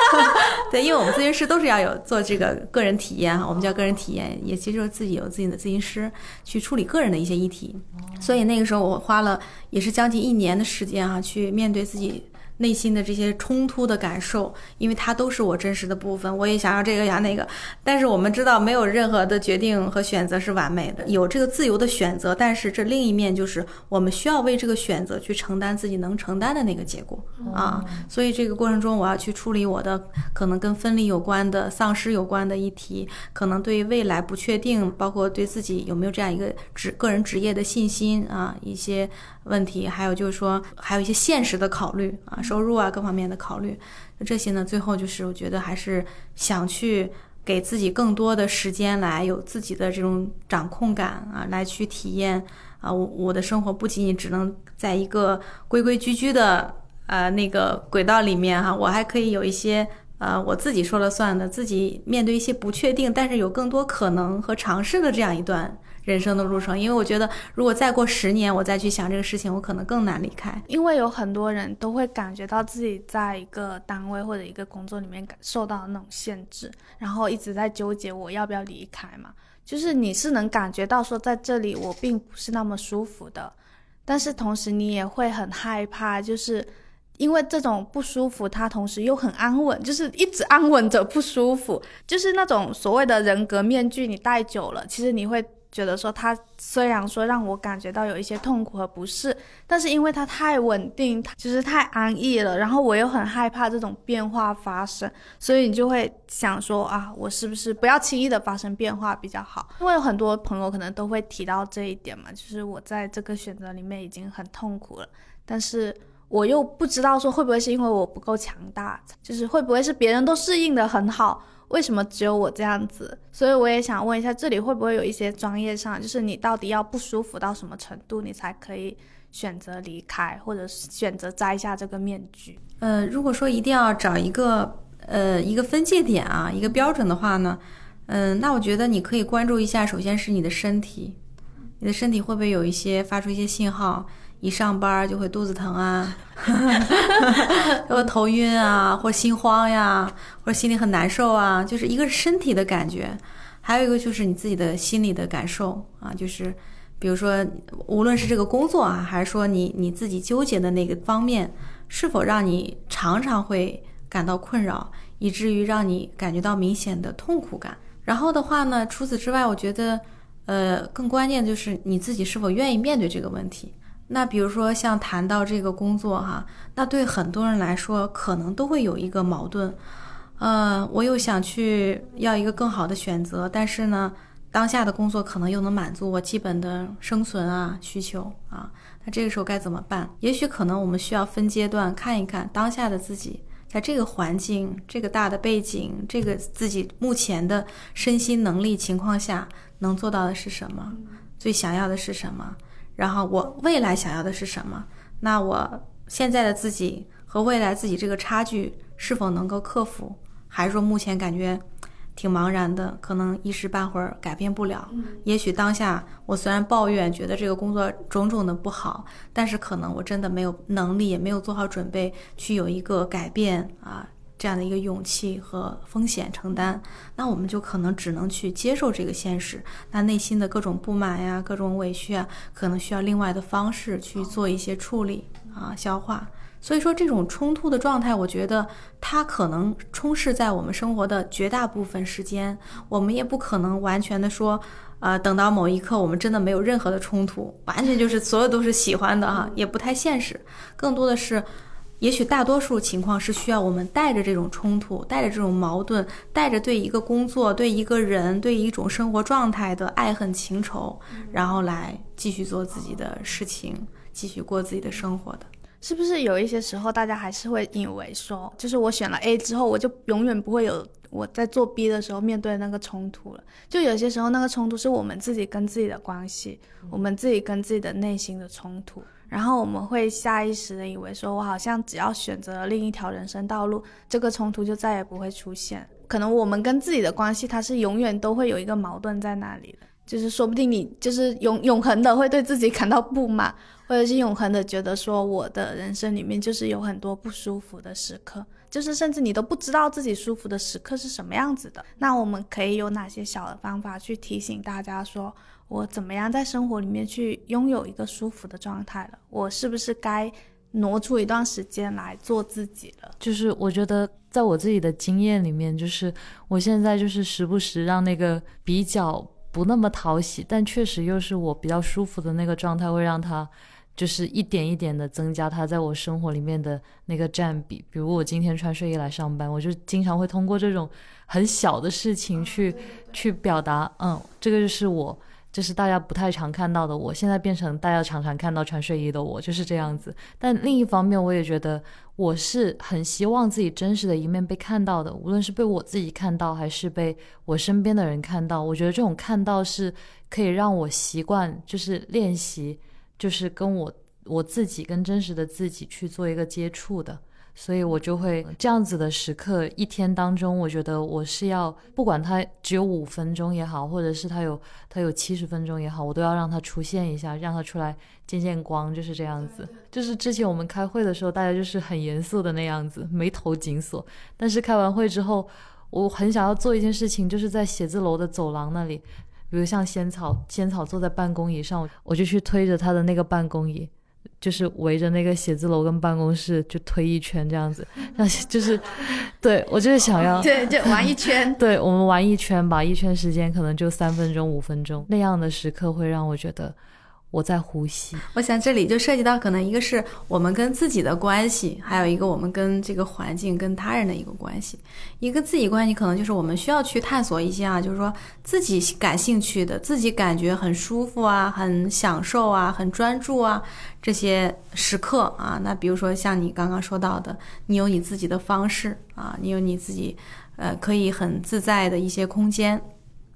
对，因为我们咨询师都是要有做这个个人体验哈，我们叫个人体验，也其实自己有自己的咨询师去处理个人的一些议题，所以那个时候我花了也是将近一年的时间哈，去面对自己。内心的这些冲突的感受，因为它都是我真实的部分，我也想要这个呀那个，但是我们知道没有任何的决定和选择是完美的，有这个自由的选择，但是这另一面就是我们需要为这个选择去承担自己能承担的那个结果啊，所以这个过程中我要去处理我的可能跟分离有关的、丧失有关的议题，可能对未来不确定，包括对自己有没有这样一个职个人职业的信心啊一些。问题还有就是说，还有一些现实的考虑啊，收入啊各方面的考虑，那这些呢，最后就是我觉得还是想去给自己更多的时间来有自己的这种掌控感啊，来去体验啊，我我的生活不仅仅只能在一个规规矩矩的呃那个轨道里面哈，我还可以有一些呃我自己说了算的，自己面对一些不确定，但是有更多可能和尝试的这样一段。人生的路程，因为我觉得，如果再过十年，我再去想这个事情，我可能更难离开。因为有很多人都会感觉到自己在一个单位或者一个工作里面感受到那种限制，然后一直在纠结我要不要离开嘛。就是你是能感觉到说，在这里我并不是那么舒服的，但是同时你也会很害怕，就是因为这种不舒服，它同时又很安稳，就是一直安稳着不舒服，就是那种所谓的人格面具，你戴久了，其实你会。觉得说他虽然说让我感觉到有一些痛苦和不适，但是因为他太稳定，他就是太安逸了，然后我又很害怕这种变化发生，所以你就会想说啊，我是不是不要轻易的发生变化比较好？因为有很多朋友可能都会提到这一点嘛，就是我在这个选择里面已经很痛苦了，但是我又不知道说会不会是因为我不够强大，就是会不会是别人都适应的很好。为什么只有我这样子？所以我也想问一下，这里会不会有一些专业上，就是你到底要不舒服到什么程度，你才可以选择离开，或者是选择摘下这个面具？呃，如果说一定要找一个呃一个分界点啊，一个标准的话呢，嗯，那我觉得你可以关注一下，首先是你的身体，你的身体会不会有一些发出一些信号？一上班就会肚子疼啊，或头晕啊，或心慌呀，或者心里很难受啊，就是一个身体的感觉，还有一个就是你自己的心理的感受啊，就是比如说，无论是这个工作啊，还是说你你自己纠结的那个方面，是否让你常常会感到困扰，以至于让你感觉到明显的痛苦感。然后的话呢，除此之外，我觉得，呃，更关键就是你自己是否愿意面对这个问题。那比如说像谈到这个工作哈，那对很多人来说可能都会有一个矛盾，呃，我又想去要一个更好的选择，但是呢，当下的工作可能又能满足我基本的生存啊需求啊，那这个时候该怎么办？也许可能我们需要分阶段看一看当下的自己，在这个环境、这个大的背景、这个自己目前的身心能力情况下能做到的是什么，最想要的是什么。然后我未来想要的是什么？那我现在的自己和未来自己这个差距是否能够克服？还是说目前感觉挺茫然的，可能一时半会儿改变不了？也许当下我虽然抱怨，觉得这个工作种种的不好，但是可能我真的没有能力，也没有做好准备去有一个改变啊。这样的一个勇气和风险承担，那我们就可能只能去接受这个现实。那内心的各种不满呀、各种委屈啊，可能需要另外的方式去做一些处理啊、消化。所以说，这种冲突的状态，我觉得它可能充斥在我们生活的绝大部分时间。我们也不可能完全的说，呃，等到某一刻我们真的没有任何的冲突，完全就是所有都是喜欢的哈，也不太现实。更多的是。也许大多数情况是需要我们带着这种冲突，带着这种矛盾，带着对一个工作、对一个人、对一种生活状态的爱恨情仇，然后来继续做自己的事情，继续过自己的生活的。是不是有一些时候，大家还是会以为说，就是我选了 A 之后，我就永远不会有我在做 B 的时候面对那个冲突了？就有些时候，那个冲突是我们自己跟自己的关系，我们自己跟自己的内心的冲突。然后我们会下意识的以为，说我好像只要选择了另一条人生道路，这个冲突就再也不会出现。可能我们跟自己的关系，它是永远都会有一个矛盾在那里的，就是说不定你就是永永恒的会对自己感到不满，或者是永恒的觉得说我的人生里面就是有很多不舒服的时刻，就是甚至你都不知道自己舒服的时刻是什么样子的。那我们可以有哪些小的方法去提醒大家说？我怎么样在生活里面去拥有一个舒服的状态了？我是不是该挪出一段时间来做自己了？就是我觉得，在我自己的经验里面，就是我现在就是时不时让那个比较不那么讨喜，但确实又是我比较舒服的那个状态，会让它就是一点一点的增加它在我生活里面的那个占比。比如我今天穿睡衣来上班，我就经常会通过这种很小的事情去去表达，嗯，这个就是我。这是大家不太常看到的，我现在变成大家常常看到穿睡衣的我，就是这样子。但另一方面，我也觉得我是很希望自己真实的一面被看到的，无论是被我自己看到，还是被我身边的人看到。我觉得这种看到是可以让我习惯，就是练习，就是跟我我自己跟真实的自己去做一个接触的。所以我就会这样子的时刻，一天当中，我觉得我是要不管它只有五分钟也好，或者是它有它有七十分钟也好，我都要让它出现一下，让它出来见见光，就是这样子。就是之前我们开会的时候，大家就是很严肃的那样子，眉头紧锁。但是开完会之后，我很想要做一件事情，就是在写字楼的走廊那里。比如像仙草，仙草坐在办公椅上，我就去推着他的那个办公椅，就是围着那个写字楼跟办公室就推一圈这样子，那就是，对我就是想要，对，就玩一圈。对我们玩一圈吧，一圈时间可能就三分钟、五分钟，那样的时刻会让我觉得我在呼吸。我想这里就涉及到可能一个是我们跟自己的关系，还有一个我们跟这个环境、跟他人的一个关系。一个自己关系可能就是我们需要去探索一些啊，就是说自己感兴趣的、自己感觉很舒服啊、很享受啊、很专注啊这些时刻啊。那比如说像你刚刚说到的，你有你自己的方式啊，你有你自己呃可以很自在的一些空间。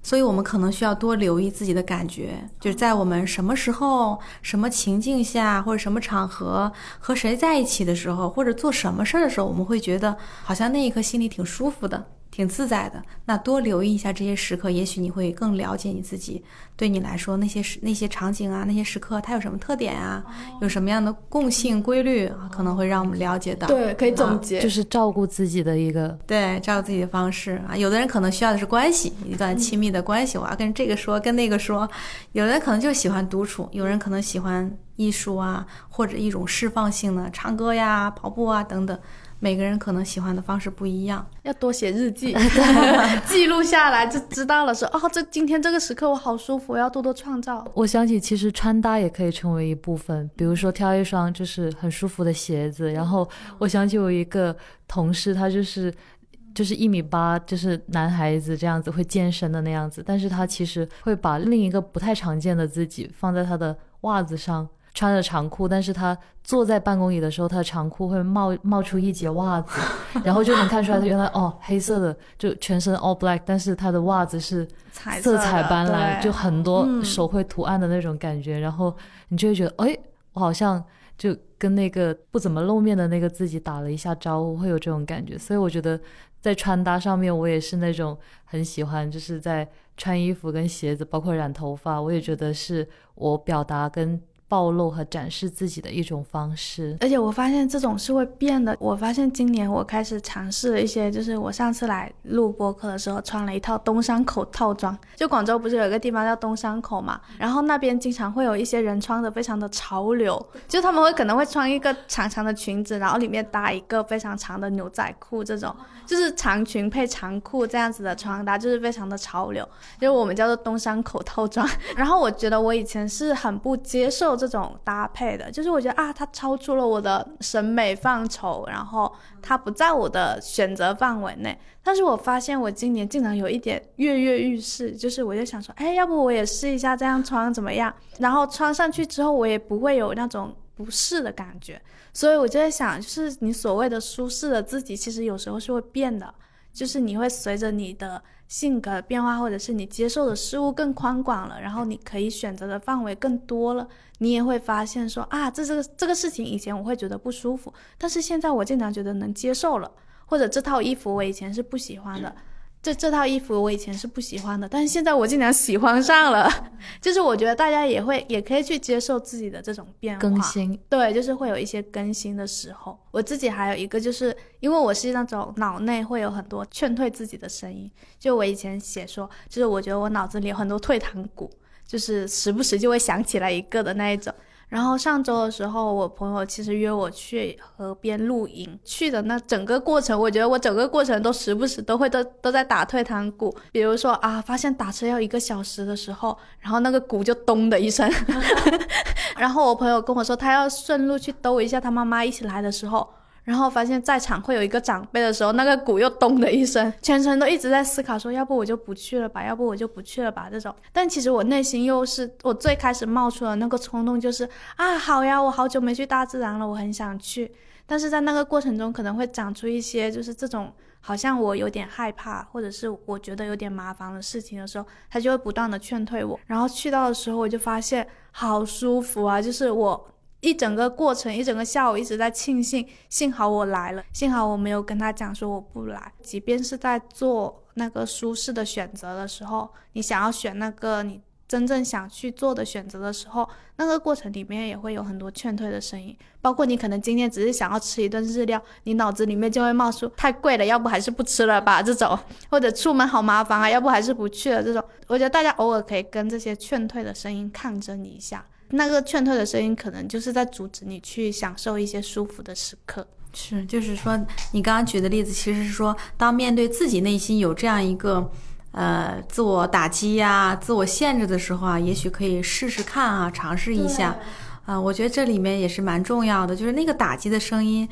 所以，我们可能需要多留意自己的感觉，就是在我们什么时候、什么情境下，或者什么场合和谁在一起的时候，或者做什么事儿的时候，我们会觉得好像那一刻心里挺舒服的、挺自在的。那多留意一下这些时刻，也许你会更了解你自己。对你来说，那些时、那些场景啊、那些时刻，它有什么特点啊？有什么样的共性规律啊？可能会让我们了解到。对，可以总结。就是照顾自己的一个对，照顾自己的方式啊。有的人可能需要的是关系，一段亲密的关系，我要跟这个说，跟那个说。有的人可能就喜欢独处，有人可能喜欢艺术啊，或者一种释放性的唱歌呀、跑步啊等等。每个人可能喜欢的方式不一样，要多写日记，记录下来就知道了说。说哦，这今天这个时刻我好舒服，我要多多创造。我想起其实穿搭也可以成为一部分，比如说挑一双就是很舒服的鞋子。然后我想起我一个同事，他就是就是一米八，就是男孩子这样子会健身的那样子，但是他其实会把另一个不太常见的自己放在他的袜子上。穿着长裤，但是他坐在办公椅的时候，他的长裤会冒冒出一截袜子，然后就能看出来，他原来哦，黑色的就全身 all black，但是他的袜子是色彩斑斓，就很多手绘图案的那种感觉，然后你就会觉得，哎，我好像就跟那个不怎么露面的那个自己打了一下招呼，会有这种感觉。所以我觉得在穿搭上面，我也是那种很喜欢，就是在穿衣服跟鞋子，包括染头发，我也觉得是我表达跟。暴露和展示自己的一种方式，而且我发现这种是会变的。我发现今年我开始尝试了一些，就是我上次来录播客的时候穿了一套东山口套装。就广州不是有一个地方叫东山口嘛，然后那边经常会有一些人穿的非常的潮流，就他们会可能会穿一个长长的裙子，然后里面搭一个非常长的牛仔裤，这种就是长裙配长裤这样子的穿搭，就是非常的潮流，就是我们叫做东山口套装。然后我觉得我以前是很不接受。这种搭配的，就是我觉得啊，它超出了我的审美范畴，然后它不在我的选择范围内。但是我发现我今年竟然有一点跃跃欲试，就是我就想说，哎，要不我也试一下这样穿怎么样？然后穿上去之后，我也不会有那种不适的感觉。所以我就在想，就是你所谓的舒适的自己，其实有时候是会变的，就是你会随着你的。性格变化，或者是你接受的事物更宽广了，然后你可以选择的范围更多了，你也会发现说啊，这这个这个事情以前我会觉得不舒服，但是现在我竟然觉得能接受了，或者这套衣服我以前是不喜欢的。这这套衣服我以前是不喜欢的，但是现在我竟然喜欢上了。就是我觉得大家也会也可以去接受自己的这种变化，更新。对，就是会有一些更新的时候。我自己还有一个，就是因为我是那种脑内会有很多劝退自己的声音。就我以前写说，就是我觉得我脑子里有很多退堂鼓，就是时不时就会想起来一个的那一种。然后上周的时候，我朋友其实约我去河边露营，去的那整个过程，我觉得我整个过程都时不时都会都都在打退堂鼓。比如说啊，发现打车要一个小时的时候，然后那个鼓就咚的一声。然后我朋友跟我说，他要顺路去兜一下他妈妈一起来的时候。然后发现，在场会有一个长辈的时候，那个鼓又咚的一声，全程都一直在思考，说要不我就不去了吧，要不我就不去了吧这种。但其实我内心又是，我最开始冒出的那个冲动就是啊，好呀，我好久没去大自然了，我很想去。但是在那个过程中，可能会长出一些就是这种好像我有点害怕，或者是我觉得有点麻烦的事情的时候，他就会不断的劝退我。然后去到的时候，我就发现好舒服啊，就是我。一整个过程，一整个下午一直在庆幸，幸好我来了，幸好我没有跟他讲说我不来。即便是在做那个舒适的选择的时候，你想要选那个你真正想去做的选择的时候，那个过程里面也会有很多劝退的声音。包括你可能今天只是想要吃一顿日料，你脑子里面就会冒出太贵了，要不还是不吃了吧这种，或者出门好麻烦啊，要不还是不去了这种。我觉得大家偶尔可以跟这些劝退的声音抗争一下，那个劝退的声音可能就是在阻止你去享受一些舒服的时刻。是，就是说你刚刚举的例子，其实是说当面对自己内心有这样一个。呃，自我打击呀，自我限制的时候啊，也许可以试试看啊，尝试一下，啊，我觉得这里面也是蛮重要的，就是那个打击的声音。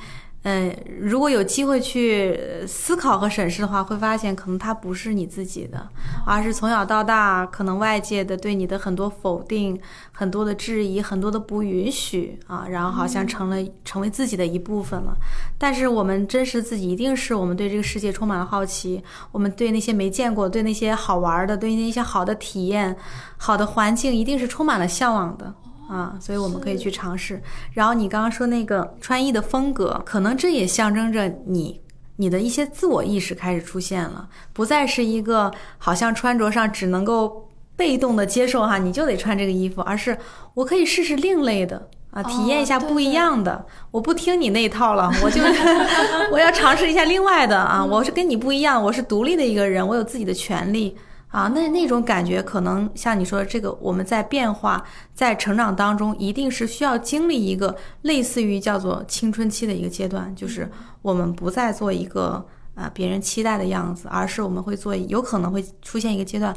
嗯，如果有机会去思考和审视的话，会发现可能它不是你自己的，而是从小到大可能外界的对你的很多否定、很多的质疑、很多的不允许啊，然后好像成了成为自己的一部分了。但是我们真实自己一定是我们对这个世界充满了好奇，我们对那些没见过、对那些好玩的、对那些好的体验、好的环境，一定是充满了向往的。啊，所以我们可以去尝试。然后你刚刚说那个穿衣的风格，可能这也象征着你你的一些自我意识开始出现了，不再是一个好像穿着上只能够被动的接受哈，你就得穿这个衣服，而是我可以试试另类的啊，体验一下不一样的。我不听你那一套了，我就 我要尝试一下另外的啊，我是跟你不一样，我是独立的一个人，我有自己的权利。啊，那那种感觉可能像你说的这个，我们在变化、在成长当中，一定是需要经历一个类似于叫做青春期的一个阶段，就是我们不再做一个啊别人期待的样子，而是我们会做，有可能会出现一个阶段。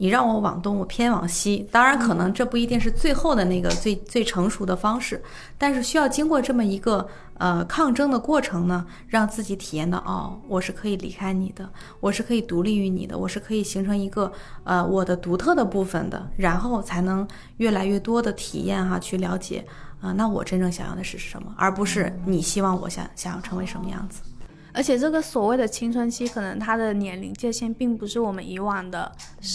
你让我往东，我偏往西。当然，可能这不一定是最后的那个最最成熟的方式，但是需要经过这么一个呃抗争的过程呢，让自己体验到哦，我是可以离开你的，我是可以独立于你的，我是可以形成一个呃我的独特的部分的，然后才能越来越多的体验哈，去了解啊，那我真正想要的是什么，而不是你希望我想想要成为什么样子。而且这个所谓的青春期，可能他的年龄界限并不是我们以往的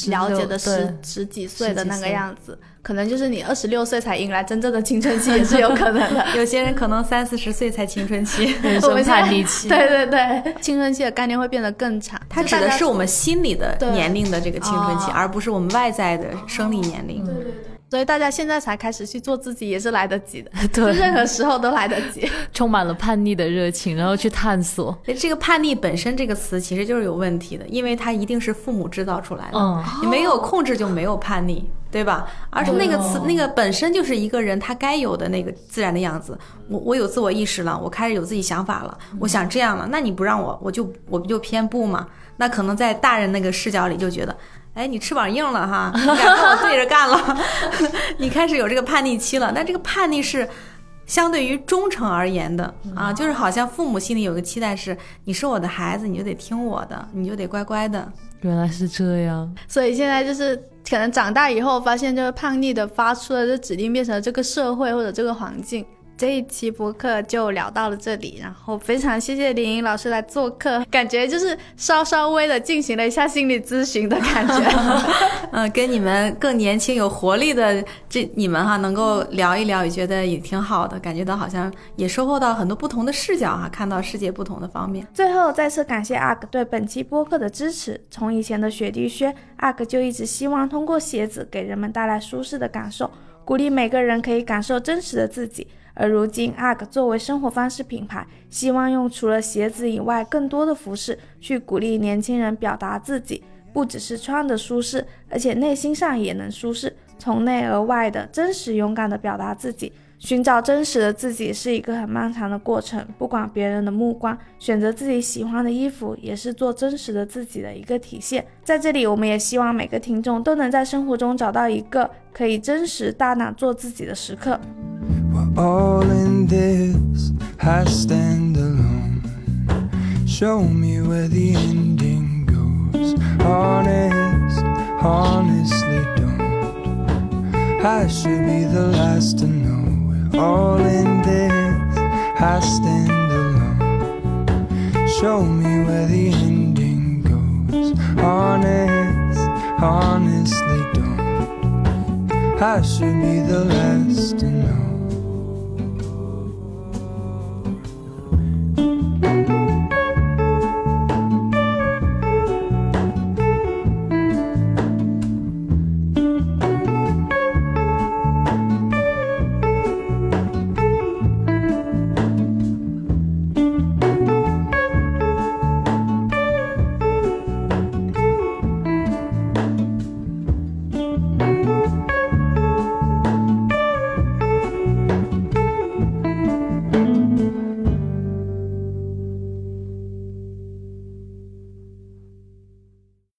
了解的十十几岁的那个样子，可能就是你二十六岁才迎来真正的青春期 也是有可能的。有些人可能三四十岁才青春期，人生叛逆期。对对对，青春期的概念会变得更长。它指的是我们心理的年龄的这个青春期，而不是我们外在的生理年龄。对对对。所以大家现在才开始去做自己，也是来得及的。对，任何时候都来得及。充满了叛逆的热情，然后去探索。这个叛逆本身这个词其实就是有问题的，因为它一定是父母制造出来的。嗯，你没有控制就没有叛逆，对吧？而是那个词，那个本身就是一个人他该有的那个自然的样子。我我有自我意识了，我开始有自己想法了，我想这样了，那你不让我，我就我不就偏不嘛？那可能在大人那个视角里就觉得。哎，你翅膀硬了哈，你敢跟我对着干了，你开始有这个叛逆期了。那这个叛逆是相对于忠诚而言的啊，就是好像父母心里有个期待是，你是我的孩子，你就得听我的，你就得乖乖的。原来是这样，所以现在就是可能长大以后发现，就是叛逆的发出的这指令变成了这个社会或者这个环境。这一期播客就聊到了这里，然后非常谢谢林颖老师来做客，感觉就是稍稍微的进行了一下心理咨询的感觉。嗯，跟你们更年轻有活力的这你们哈，能够聊一聊，也觉得也挺好的，感觉到好像也收获到很多不同的视角哈，看到世界不同的方面。最后再次感谢阿克对本期播客的支持。从以前的雪地靴，阿克就一直希望通过鞋子给人们带来舒适的感受，鼓励每个人可以感受真实的自己。而如今阿克作为生活方式品牌，希望用除了鞋子以外更多的服饰去鼓励年轻人表达自己，不只是穿的舒适，而且内心上也能舒适，从内而外的真实勇敢的表达自己。寻找真实的自己是一个很漫长的过程，不管别人的目光，选择自己喜欢的衣服，也是做真实的自己的一个体现。在这里，我们也希望每个听众都能在生活中找到一个可以真实大胆做自己的时刻。We're all in this, I stand alone. Show me where the ending goes. Honest, honestly don't. I should be the last to know. All in this, I stand alone. Show me where the ending goes. Honest, honestly don't. I should be the last to know.